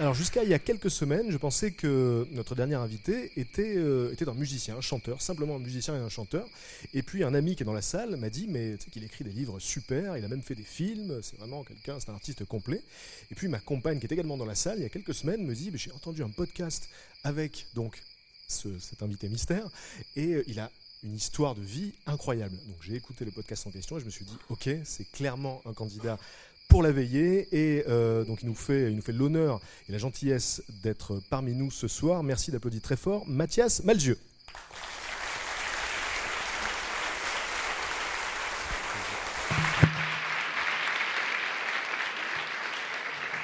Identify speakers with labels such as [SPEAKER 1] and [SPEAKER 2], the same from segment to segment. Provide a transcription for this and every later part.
[SPEAKER 1] Alors jusqu'à il y a quelques semaines, je pensais que notre dernier invité était, euh, était un musicien, un chanteur, simplement un musicien et un chanteur. Et puis un ami qui est dans la salle m'a dit, mais tu sais qu'il écrit des livres super, il a même fait des films, c'est vraiment quelqu'un, c'est un artiste complet. Et puis ma compagne qui est également dans la salle, il y a quelques semaines, me dit, j'ai entendu un podcast avec donc ce- cet invité mystère, et euh, il a une histoire de vie incroyable. Donc j'ai écouté le podcast en question et je me suis dit, ok, c'est clairement un candidat pour la veillée et euh, donc il nous fait, il nous fait l'honneur et la gentillesse d'être parmi nous ce soir. Merci d'applaudir très fort Mathias Malzieu.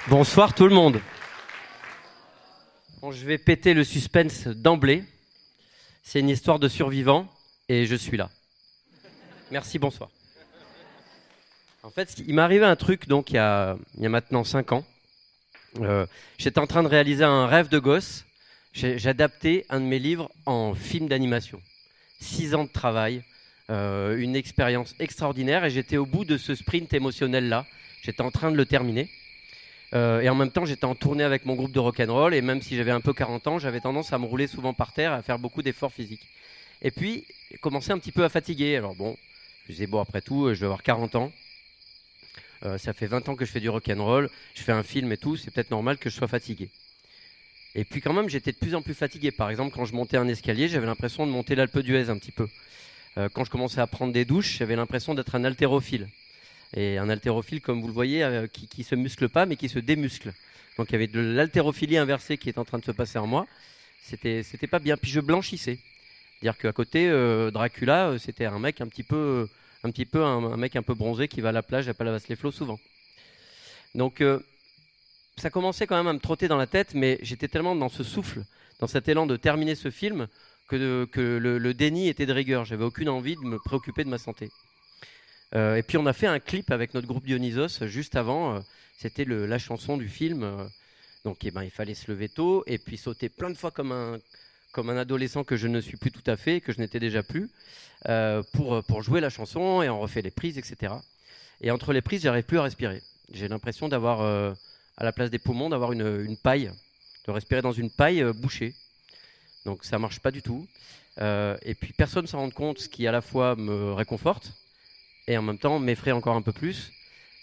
[SPEAKER 2] Bonsoir tout le monde. Je vais péter le suspense d'emblée. C'est une histoire de survivants et je suis là. Merci, bonsoir. En fait, il m'est arrivé un truc donc il y a, maintenant 5 ans. Euh, J'étais en train de réaliser un rêve de gosse. Adapté un de mes livres en film d'animation. 6 ans de travail, euh, une expérience extraordinaire et j'étais au bout de ce sprint émotionnel là. J'étais en train de le terminer. Euh, et en même temps, j'étais en tournée avec mon groupe de rock'n'roll. Et même si j'avais un peu 40 ans, j'avais tendance à me rouler souvent par terre, à faire beaucoup d'efforts physiques. Et puis, commencé un petit peu à fatiguer. Alors bon, je disais, bon, après tout, je vais avoir 40 ans. Euh, ça fait 20 ans que je fais du rock'n'roll. Je fais un film et tout. C'est peut-être normal que je sois fatigué. Et puis quand même, j'étais de plus en plus fatigué. Par exemple, quand je montais un escalier, j'avais l'impression de monter l'Alpe d'Huez un petit peu. Euh, quand je commençais à prendre des douches, j'avais l'impression d'être un haltérophile. Et un haltérophile, comme vous le voyez, euh, qui, qui se muscle pas, mais qui se démuscle. Donc il y avait de l'haltérophilie inversée qui est en train de se passer en moi. C'était, c'était pas bien. Puis je blanchissais. C'est-à-dire qu'à côté, Dracula, c'était un mec un petit peu, un petit peu, un, mec un peu bronzé qui va à la plage à Palavas-les-Flots souvent. Donc euh, ça commençait quand même à me trotter dans la tête, mais j'étais tellement dans ce souffle, dans cet élan de terminer ce film, que, le, déni était de rigueur. J'avais aucune envie de me préoccuper de ma santé. Euh, et puis on a fait un clip avec notre groupe Dionysos juste avant. euh, C'était la chanson du film. donc eh ben, il fallait se lever tôt et puis sauter plein de fois comme un, comme un adolescent que je ne suis plus tout à fait, que je n'étais déjà plus, euh, pour, pour jouer la chanson et on refait les prises, etc. Et entre les prises, j'arrive plus à respirer. J'ai l'impression d'avoir, euh, à la place des poumons, d'avoir une, une paille, de respirer dans une paille euh, bouchée. Donc ça marche pas du tout. Et puis personne ne s'en rend compte, ce qui à la fois me réconforte et en même temps m'effraie encore un peu plus.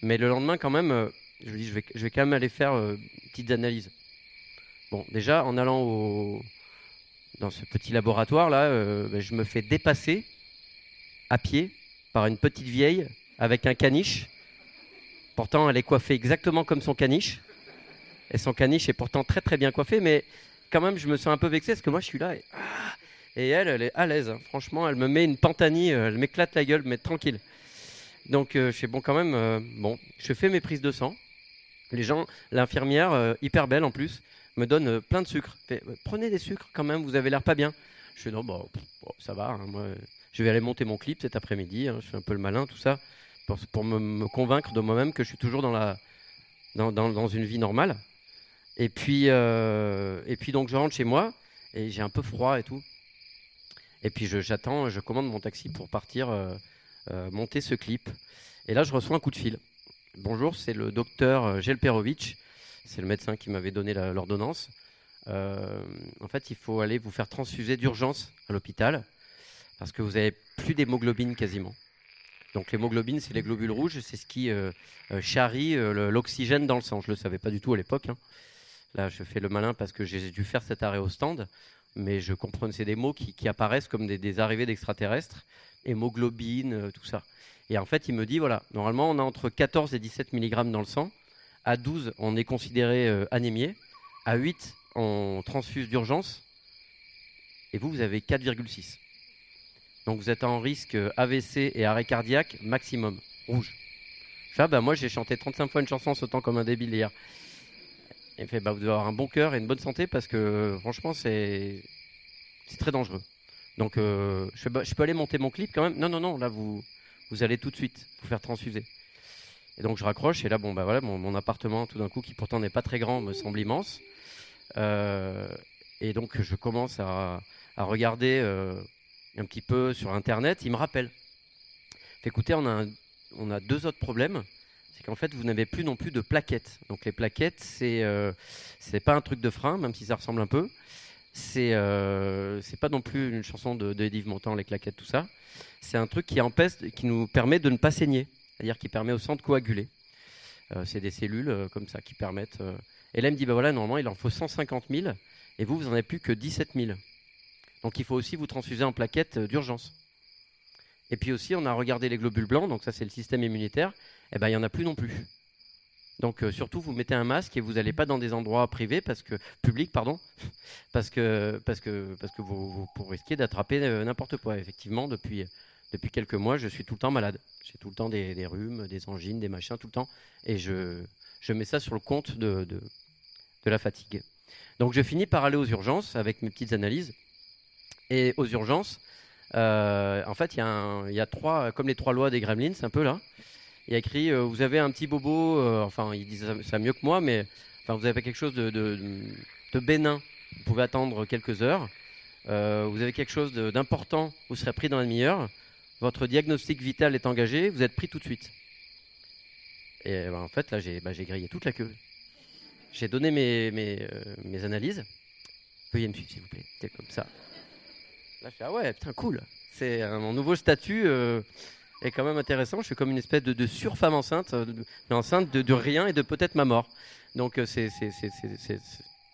[SPEAKER 2] Mais le lendemain, quand même, je me dis, je vais, je vais quand même aller faire une petite analyse. Bon, déjà, en allant au, dans ce petit laboratoire là, euh, ben, je me fais dépasser à pied par une petite vieille avec un caniche. Pourtant, elle est coiffée exactement comme son caniche. Et son caniche est pourtant très très bien coiffé, mais quand même, je me sens un peu vexé parce que moi, je suis là et, ah elle, elle est à l'aise. hein. Franchement, elle me met une pantanie, euh, elle m'éclate la gueule, mais tranquille. Donc, euh, je fais bon quand même. bon, je fais mes prises de sang. Les gens, l'infirmière, hyper belle en plus, me donne euh, plein de sucre. Euh, Prenez des sucres quand même, vous avez l'air pas bien. Je fais non, bah, bon, ça va. hein, moi, je vais aller monter mon clip cet après-midi. hein, je fais un peu le malin, tout ça, pour, me, convaincre de moi-même que je suis toujours dans la dans, dans- dans une vie normale. Et puis euh, et puis donc je rentre chez moi et j'ai un peu froid et tout. Et puis je- j'attends, je commande mon taxi pour partir monter ce clip. Et là, je reçois un coup de fil. Bonjour, c'est le docteur Gelperovic. C'est le médecin qui m'avait donné l'ordonnance. Euh, en fait, il faut aller vous faire transfuser d'urgence à l'hôpital parce que vous avez plus d'hémoglobine quasiment. Donc l'hémoglobine, c'est les globules rouges, c'est ce qui euh, euh, charrie l'oxygène dans le sang. Je ne le savais pas du tout à l'époque. hein. Là, je fais le malin parce que j'ai dû faire cet arrêt au stand, mais je comprends c'est des mots qui, apparaissent comme des, des arrivées d'extraterrestres, hémoglobine, tout ça. Et en fait, il me dit voilà, normalement, on a entre 14 et 17 mg dans le sang. À 12, on est considéré euh, anémié. À 8, on transfuse d'urgence. Et vous, vous avez 4,6. Donc vous êtes en risque AVC et arrêt cardiaque maximum. Rouge. Ça, bah, moi j'ai chanté 35 fois une chanson sautant comme un débile hier. Il fait, bah, vous devez avoir un bon cœur et une bonne santé parce que franchement c'est très dangereux. Donc euh, je, peux, je peux aller monter mon clip quand même? Non non non, là vous vous allez tout de suite vous faire transfuser. Et donc je raccroche et là bon bah voilà mon, appartement tout d'un coup qui pourtant n'est pas très grand me semble immense. Euh, et donc je commence à, regarder euh, un petit peu sur internet. Il me rappelle. Fait, écoutez, on a, on a deux autres problèmes. C'est qu'en fait vous n'avez plus non plus de plaquettes. Donc les plaquettes c'est euh, pas un truc de frein même si ça ressemble un peu. C'est euh, c'est pas non plus une chanson de, de Yves Montand les claquettes tout ça. C'est un truc qui empêche, qui nous permet de ne pas saigner c'est-à-dire qui permet au sang de coaguler. Euh, c'est des cellules euh, comme ça qui permettent. Et là, il me dit bah voilà, normalement, il en faut 150 000 et vous, vous en avez plus que 17 000. Donc, il faut aussi vous transfuser en plaquettes euh, d'urgence. Et puis aussi, on a regardé les globules blancs, donc ça, c'est le système immunitaire. Et ben, il y en a plus non plus. Donc, surtout, vous mettez un masque et vous n'allez pas dans des endroits privés parce que publics, pardon, parce que parce que parce que vous, vous, risquez d'attraper n'importe quoi. Effectivement, depuis depuis quelques mois, je suis tout le temps malade. J'ai tout le temps des, rhumes, des angines, des machins, tout le temps. Et je, je mets ça sur le compte de, de, la fatigue. Donc je finis par aller aux urgences avec mes petites analyses. Et aux urgences, euh, en fait, il y, y a trois, comme les trois lois des gremlins, un peu là. Il y a écrit, euh, vous avez un petit bobo, euh, enfin, ils disent ça, mieux que moi, mais enfin, vous avez quelque chose de, de, de bénin. Vous pouvez attendre quelques heures. Vous avez quelque chose d'important, vous serez pris dans la demi-heure votre diagnostic vital est engagé, vous êtes pris tout de suite. Et ben, en fait, là, j'ai bah, j'ai grillé toute la queue. J'ai donné mes, euh, analyses. Veuillez me suivre, s'il vous plaît. C'est comme ça. Là, je fais, ah ouais, putain, cool. C'est un- mon nouveau statut euh, est quand même intéressant. Je suis comme une espèce de, de surfemme enceinte, euh, enceinte de, de rien et de peut-être ma mort. Donc, euh, c'est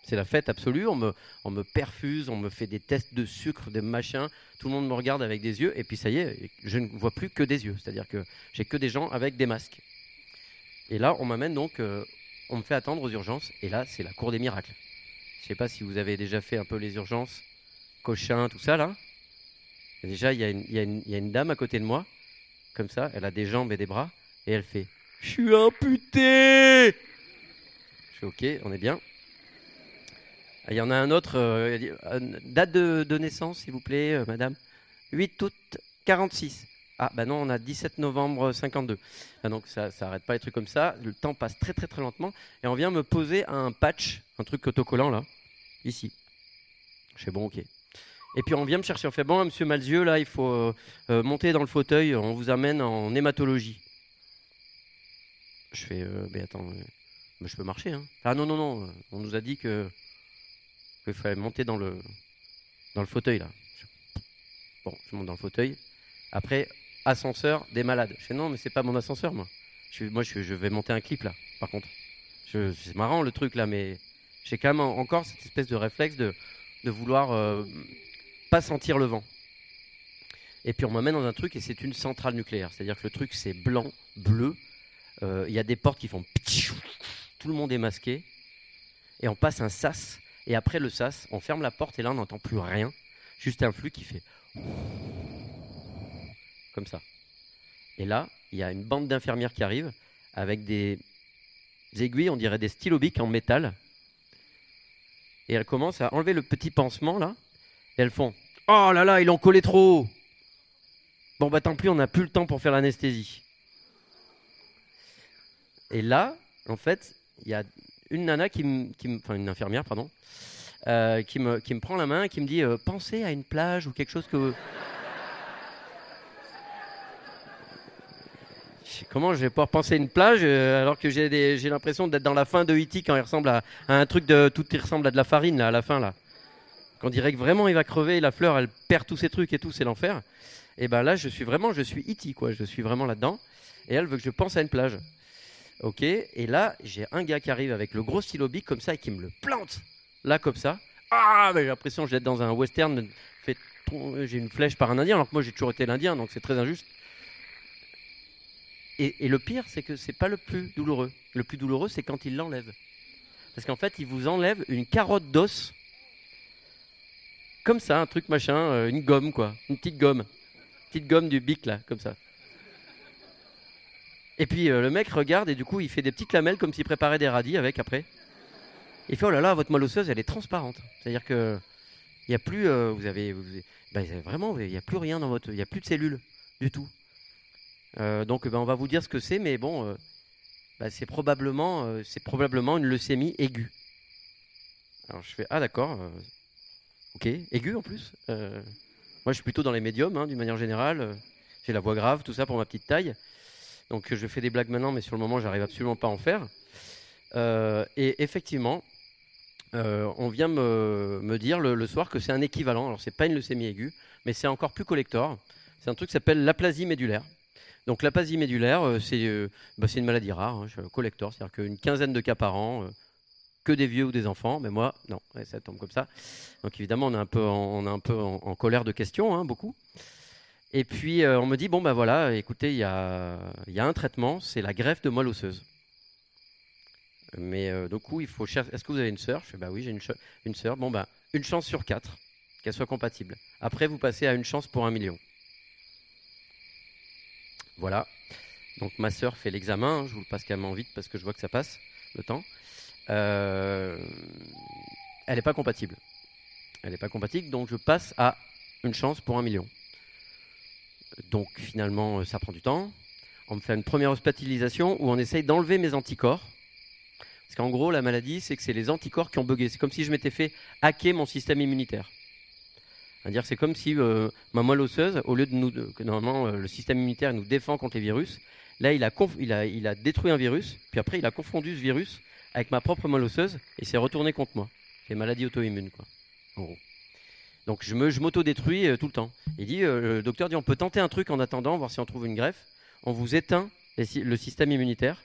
[SPEAKER 2] c'est- la fête absolue. On me, on me perfuse, on me fait des tests de sucre, des machins. Tout le monde me regarde avec des yeux. Et puis, ça y est, je ne vois plus que des yeux. C'est-à-dire que j'ai que des gens avec des masques. Et là, on m'amène donc, euh, on me fait attendre aux urgences. Et là, c'est la cour des miracles. Je sais pas si vous avez déjà fait un peu les urgences, Cochin, tout ça là. Déjà, il y, y y a une dame à côté de moi, comme ça. Elle a des jambes et des bras. Et elle fait Je suis amputé Je fais Ok, on est bien. Il y en a un autre. euh, euh, date de, naissance, s'il vous plaît, euh, madame 8 août 46. Ah, bah non, on a 17 novembre 52. Ah, donc ça ça pas les trucs comme ça. Le temps passe très très très lentement. Et on vient me poser un patch, un truc autocollant là, ici. Je fais bon, ok. Et puis on vient me chercher. On fait bon, monsieur Malzieux, là, il faut monter dans le fauteuil. On vous amène en hématologie. Je fais, mais attends, mais je peux marcher. Hein. Ah non, non, non. On nous a dit que qu'il fallait monter dans le, dans le fauteuil là. Bon, je monte dans le fauteuil. Après, ascenseur des malades. Je fais non, mais c'est pas mon ascenseur, moi. Je, moi, je, vais monter un clip là, par contre. C'est marrant le truc là, mais j'ai quand même en- encore cette espèce de réflexe de, de vouloir euh, pas sentir le vent. Et puis on m'amène dans un truc et c'est une centrale nucléaire. C'est-à-dire que le truc c'est blanc, bleu. Euh, Il y a des portes qui font. Tout le monde est masqué. Et on passe un sas. Et après le sas, on ferme la porte et là on n'entend plus rien. Juste un flux qui fait. Comme ça. Et là, il y a une bande d'infirmières qui arrive avec des aiguilles, on dirait des stylobiques en métal. Et elles commencent à enlever le petit pansement là. Et elles font Oh là là, ils l'ont collé trop haut. Bon bah tant pis, on n'a plus le temps pour faire l'anesthésie. Et là, en fait, il y a une nana qui me, enfin une infirmière, pardon, euh, qui, me, qui me prend la main et qui me dit euh, Pensez à une plage ou quelque chose que. Comment je vais pouvoir penser à une plage euh, alors que j'ai l'impression d'être dans la fin de E.T. quand il ressemble à, un truc de tout il ressemble à de la farine là, à la fin là. Qu'on dirait que vraiment il va crever, la fleur elle perd tous ses trucs et tout, c'est l'enfer. Et ben là je suis vraiment, je suis E.T. quoi, je suis vraiment là-dedans. Et elle veut que je pense à une plage. Ok, et là j'ai un gars qui arrive avec le gros stylo bic comme ça et qui me le plante là comme ça. Ah, j'ai l'impression que je vais être dans un western. J'ai une flèche par un indien alors que moi j'ai toujours été l'indien donc c'est très injuste. Et, et le pire, c'est que c'est pas le plus douloureux. Le plus douloureux, c'est quand il l'enlève. Parce qu'en fait, il vous enlève une carotte d'os. Comme ça, un truc machin, euh, une gomme quoi, une petite gomme. petite gomme du bic là, comme ça. Et puis euh, le mec regarde et du coup il fait des petites lamelles comme s'il préparait des radis avec après. Il fait oh là là votre moelle osseuse elle est transparente. C'est-à-dire que il y a plus euh, vous avez, ben, vraiment il n'y a plus rien dans votre il y a plus de cellules du tout. Euh, donc ben, on va vous dire ce que c'est mais bon ben, c'est probablement c'est probablement une leucémie aiguë. Alors je fais ah d'accord ok aiguë en plus. Moi je suis plutôt dans les médiums hein, d'une manière générale. J'ai la voix grave tout ça pour ma petite taille. Donc je fais des blagues maintenant, mais sur le moment, j'arrive absolument pas à en faire. Euh, et effectivement, euh, on vient me, me dire le, soir que c'est un équivalent. Alors c'est pas une leucémie aiguë, mais c'est encore plus collector. C'est un truc qui s'appelle l'aplasie médulaire. Donc l'aplasie médulaire, euh, c'est bah, une maladie rare, hein, collector, c'est-à-dire qu'une quinzaine de cas par an, que des vieux ou des enfants, mais moi, non, ça tombe comme ça. Donc évidemment, on est un peu en, on est un peu en colère de questions, hein, beaucoup. Et puis euh, on me dit bon ben voilà, écoutez, il y a, y a un traitement, c'est la greffe de moelle osseuse. Mais euh, du coup, il faut chercher. Est-ce que vous avez une sœur? Je fais bah oui, j'ai une, sœur. Bon ben une chance sur quatre qu'elle soit compatible. Après, vous passez à une chance pour un million. Voilà. Donc ma sœur fait l'examen. hein, Je vous le passe carrément vite parce que je vois que ça passe le temps. Euh, elle n'est pas compatible. Elle n'est pas compatible, donc je passe à une chance pour un million. Donc finalement, euh, ça prend du temps. On me fait une première hospitalisation où on essaye d'enlever mes anticorps. Parce qu'en gros, la maladie, c'est que c'est les anticorps qui ont bugué. C'est comme si je m'étais fait hacker mon système immunitaire. C'est-à-dire, c'est comme si euh, ma moelle osseuse, au lieu de nous, que normalement euh, le système immunitaire nous défend contre les virus, là, il a détruit un virus, puis après, il a confondu ce virus avec ma propre moelle osseuse et s'est retourné contre moi. C'est maladie auto-immune, quoi, en gros. Donc, je m'auto-détruis euh, tout le temps. Il dit, euh, le docteur dit, on peut tenter un truc en attendant, voir si on trouve une greffe. On vous éteint le système immunitaire,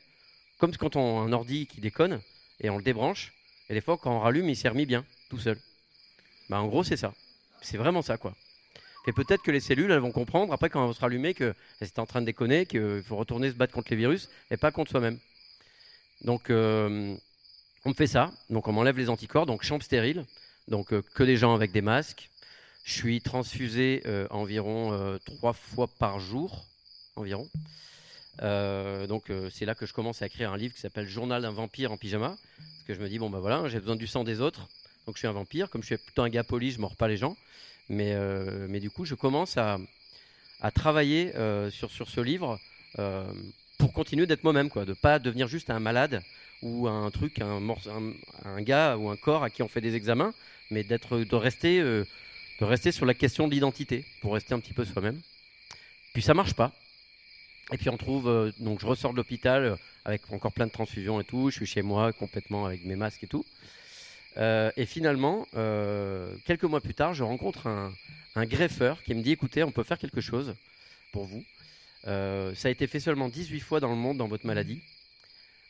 [SPEAKER 2] comme quand on a un ordi qui déconne, et on le débranche, et des fois, quand on rallume, il s'est remis bien, tout seul. Bah, en gros, c'est ça. C'est vraiment ça, quoi. Et peut-être que les cellules, elles vont comprendre, après, quand elles vont se rallumer, qu'elles étaient en train de déconner, qu'il faut retourner se battre contre les virus, et pas contre soi-même. Donc, euh, on me fait ça. Donc, on m'enlève les anticorps, donc chambre stérile, donc que des gens avec des masques. Je suis transfusé euh, environ euh, trois fois par jour, environ. Euh, donc c'est là que je commence à écrire un livre qui s'appelle Journal d'un vampire en pyjama. Parce que je me dis, bon bah voilà, j'ai besoin du sang des autres. Donc je suis un vampire. Comme je suis plutôt un gars poli, je ne mords pas les gens. Mais, mais du coup, je commence à, à travailler sur, sur ce livre pour continuer d'être moi-même, quoi, de pas devenir juste un malade ou un truc, un, un, un gars ou un corps à qui on fait des examens, mais d'être, de rester, de rester sur la question de l'identité pour rester un petit peu soi-même. Puis ça marche pas. Et puis on trouve, euh, donc je ressors de l'hôpital euh, avec encore plein de transfusions et tout. Je suis chez moi complètement avec mes masques et tout. Euh, et finalement, quelques mois plus tard, je rencontre un, greffeur qui me dit écoutez, on peut faire quelque chose pour vous. Ça a été fait seulement 18 fois dans le monde dans votre maladie.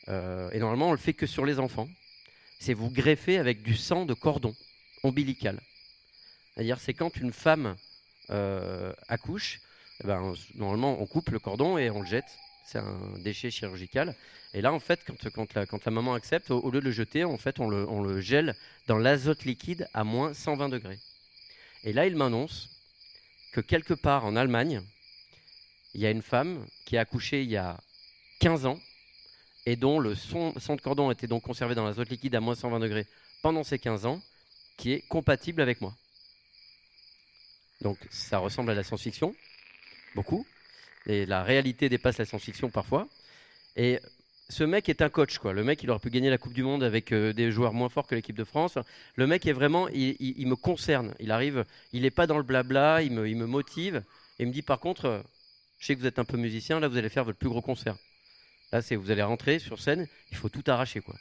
[SPEAKER 2] Et normalement, on le fait que sur les enfants. C'est vous greffer avec du sang de cordon ombilical. C'est-à-dire, c'est quand une femme euh, accouche, eh ben, normalement, on coupe le cordon et on le jette. C'est un déchet chirurgical. Et là, en fait, quand, la, maman accepte, au, lieu de le jeter, en fait, on le, gèle dans l'azote liquide à moins 120 degrés. Et là, il m'annonce que quelque part en Allemagne, il y a une femme qui a accouché il y a 15 ans et dont le son- sang de cordon était donc conservé dans l'azote liquide à moins 120 degrés pendant ces 15 ans, qui est compatible avec moi. Donc ça ressemble à la science-fiction, beaucoup, et la réalité dépasse la science-fiction parfois. Et ce mec est un coach, quoi. Le mec, il aurait pu gagner la Coupe du Monde avec euh, des joueurs moins forts que l'équipe de France. Le mec est vraiment, il, me concerne. Il arrive, il n'est pas dans le blabla, il me, il me motive. Et il me dit, par contre, je sais que vous êtes un peu musicien, là, vous allez faire votre plus gros concert. Là, c'est vous allez rentrer sur scène, il faut tout arracher, quoi.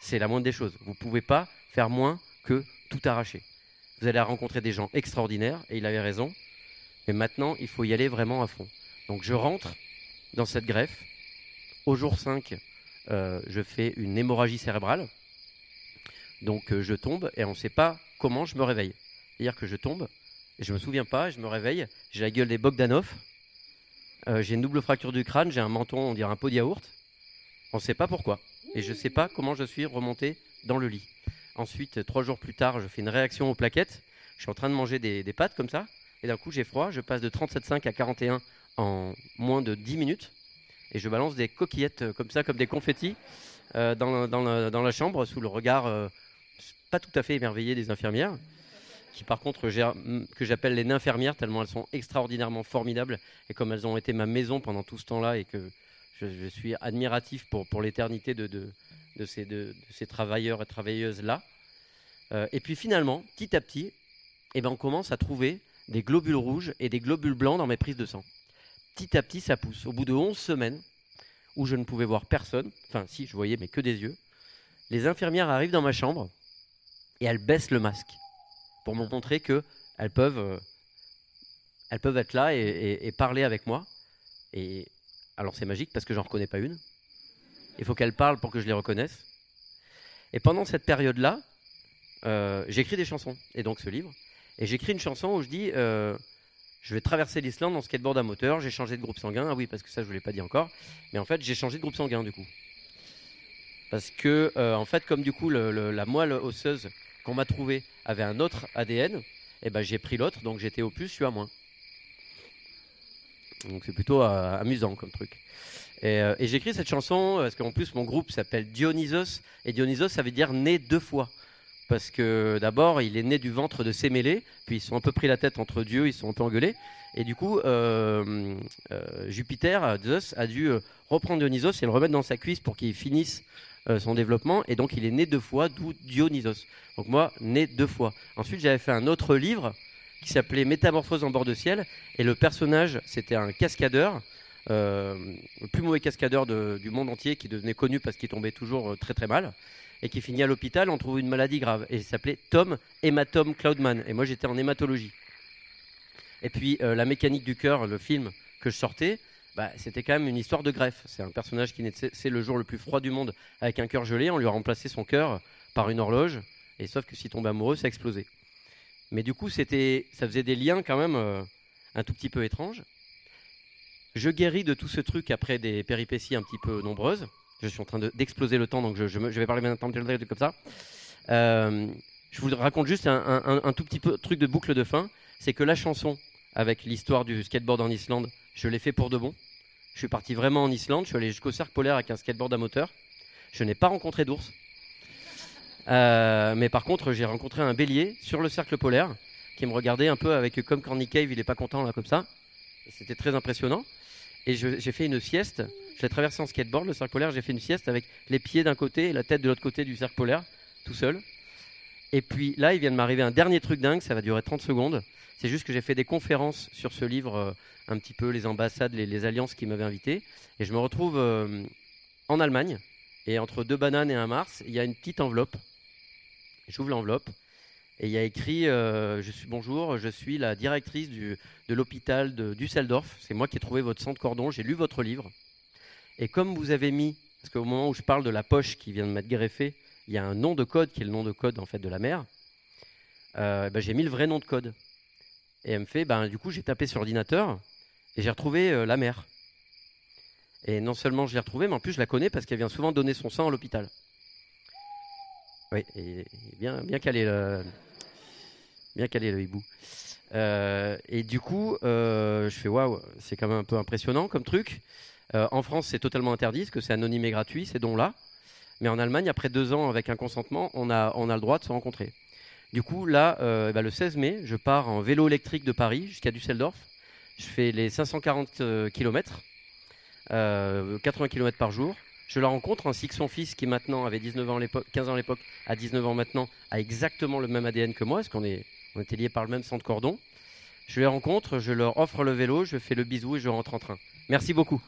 [SPEAKER 2] C'est la moindre des choses. Vous pouvez pas faire moins que tout arracher. Vous allez rencontrer des gens extraordinaires, et il avait raison. Mais maintenant, il faut y aller vraiment à fond. Donc, je rentre dans cette greffe. Au jour 5, euh, je fais une hémorragie cérébrale. Donc, euh, je tombe, et on ne sait pas comment je me réveille. C'est-à-dire que je tombe, et je me souviens pas, je me réveille, j'ai la gueule des Bogdanov, euh, j'ai une double fracture du crâne, j'ai un menton, on dirait un pot de yaourt. On ne sait pas pourquoi. Et je ne sais pas comment je suis remonté dans le lit. Ensuite, trois jours plus tard, je fais une réaction aux plaquettes. Je suis en train de manger des, pâtes comme ça. et d'un coup j'ai froid, je passe de 37,5 à 41 en moins de 10 minutes, et je balance des coquillettes euh, comme ça, comme des confettis, euh, dans, la, chambre, sous le regard euh, pas tout à fait émerveillé des infirmières, qui par contre j'ai- m- que j'appelle les infirmières, tellement elles sont extraordinairement formidables, et comme elles ont été ma maison pendant tout ce temps-là, et que je, suis admiratif pour, l'éternité de, de ces, travailleurs et travailleuses-là. Euh, et puis finalement, petit à petit, eh ben, on commence à trouver des globules rouges et des globules blancs dans mes prises de sang. Petit à petit, ça pousse. Au bout de 11 semaines, où je ne pouvais voir personne, enfin si, je voyais, mais que des yeux, les infirmières arrivent dans ma chambre et elles baissent le masque pour me montrer que elles peuvent, euh, elles peuvent être là et, et- et parler avec moi. Et alors c'est magique parce que j'en reconnais pas une. Il faut qu'elles parlent pour que je les reconnaisse. Et pendant cette période-là, euh, j'écris des chansons, et donc ce livre. Et j'écris une chanson où je dis euh, Je vais traverser l'Islande en skateboard à moteur, j'ai changé de groupe sanguin. Ah oui, parce que ça, je ne vous l'ai pas dit encore. Mais en fait, j'ai changé de groupe sanguin du coup. Parce que, euh, en fait, comme du coup, la moelle osseuse qu'on m'a trouvée avait un autre ADN, et ben, j'ai pris l'autre, donc j'étais au plus, je suis à moins. Donc c'est plutôt amusant comme truc. Et, euh, et j'écris cette chanson parce qu'en plus mon groupe s'appelle Dionysos et Dionysos ça veut dire né deux fois. Parce que d'abord il est né du ventre de Sémélé, puis ils sont un peu pris la tête entre dieux, ils sont un peu engueulés. Et du coup euh, euh, Jupiter, Zeus, a dû euh, reprendre Dionysos et le remettre dans sa cuisse pour qu'il finisse euh, son développement. Et donc il est né deux fois, d'où Dionysos. Donc moi, né deux fois. Ensuite j'avais fait un autre livre qui s'appelait Métamorphose en bord de ciel. Et le personnage, c'était un cascadeur, euh, le plus mauvais cascadeur de- du monde entier, qui devenait connu parce qu'il tombait toujours euh, très très mal, et qui finit à l'hôpital, on trouve une maladie grave. Et il s'appelait Tom Hématome Cloudman. Et moi j'étais en hématologie. Et puis euh, La mécanique du cœur, le film que je sortais, bah, c'était quand même une histoire de greffe. C'est un personnage qui c'est le jour le plus froid du monde avec un cœur gelé. On lui a remplacé son cœur par une horloge. Et sauf que s'il tombait amoureux, ça explosait. Mais du coup, c'était, ça faisait des liens quand même euh, un tout petit peu étranges. Je guéris de tout ce truc après des péripéties un petit peu nombreuses. Je suis en train de- d'exploser le temps, donc je, je me- je vais parler maintenant de comme ça. Euh, je vous raconte juste un, tout petit peu truc de boucle de fin. C'est que la chanson avec l'histoire du skateboard en Islande, je l'ai fait pour de bon. Je suis parti vraiment en Islande. Je suis allé jusqu'au cercle polaire avec un skateboard à moteur. Je n'ai pas rencontré d'ours. Euh, mais par contre, j'ai rencontré un bélier sur le cercle polaire qui me regardait un peu avec comme Corny Cave, il est pas content là comme ça. C'était très impressionnant. Et j'ai fait une sieste. Je l'ai traversé en skateboard, le cercle polaire. J'ai fait une sieste avec les pieds d'un côté et la tête de l'autre côté du cercle polaire, tout seul. Et puis là, il vient de m'arriver un dernier truc dingue. Ça va durer 30 secondes. C'est juste que j'ai fait des conférences sur ce livre, euh, un petit peu les ambassades, les, les alliances qui m'avaient invité. Et je me retrouve euh, en Allemagne. Et entre deux bananes et un Mars, il y a une petite enveloppe. J'ouvre l'enveloppe et il y a écrit euh, je suis, Bonjour, je suis la directrice de l'hôpital de Düsseldorf. C'est moi qui ai trouvé votre sang de cordon. J'ai lu votre livre. Et comme vous avez mis, parce qu'au moment où je parle de la poche qui vient de m'être greffée, il y a un nom de code qui est le nom de code en fait de la mère. euh, ben, j'ai mis le vrai nom de code. Et elle me fait ben, Du coup, j'ai tapé sur l'ordinateur et j'ai retrouvé euh, la mère. Et non seulement je l'ai retrouvée, mais en plus je la connais parce qu'elle vient souvent donner son sang à l'hôpital. Oui, bien, bien calé bien calé le hibou. Euh, et du coup, euh, je fais waouh, c'est quand même un peu impressionnant comme truc. Euh, en France, c'est totalement interdit parce que c'est anonyme et gratuit ces dons-là. Mais en Allemagne, après deux ans avec un consentement, on a, le droit de se rencontrer. Du coup, là, euh, bah, le 16 mai, je pars en vélo électrique de Paris jusqu'à Düsseldorf. Je fais les 540 km, 80 km par jour. Je la rencontre ainsi que son fils qui maintenant avait 19 ans à l'époque, 15 ans à l'époque, à 19 ans maintenant, a exactement le même ADN que moi, parce qu'on est, on était liés par le même sang de cordon. Je les rencontre, je leur offre le vélo, je fais le bisou et je rentre en train. Merci beaucoup.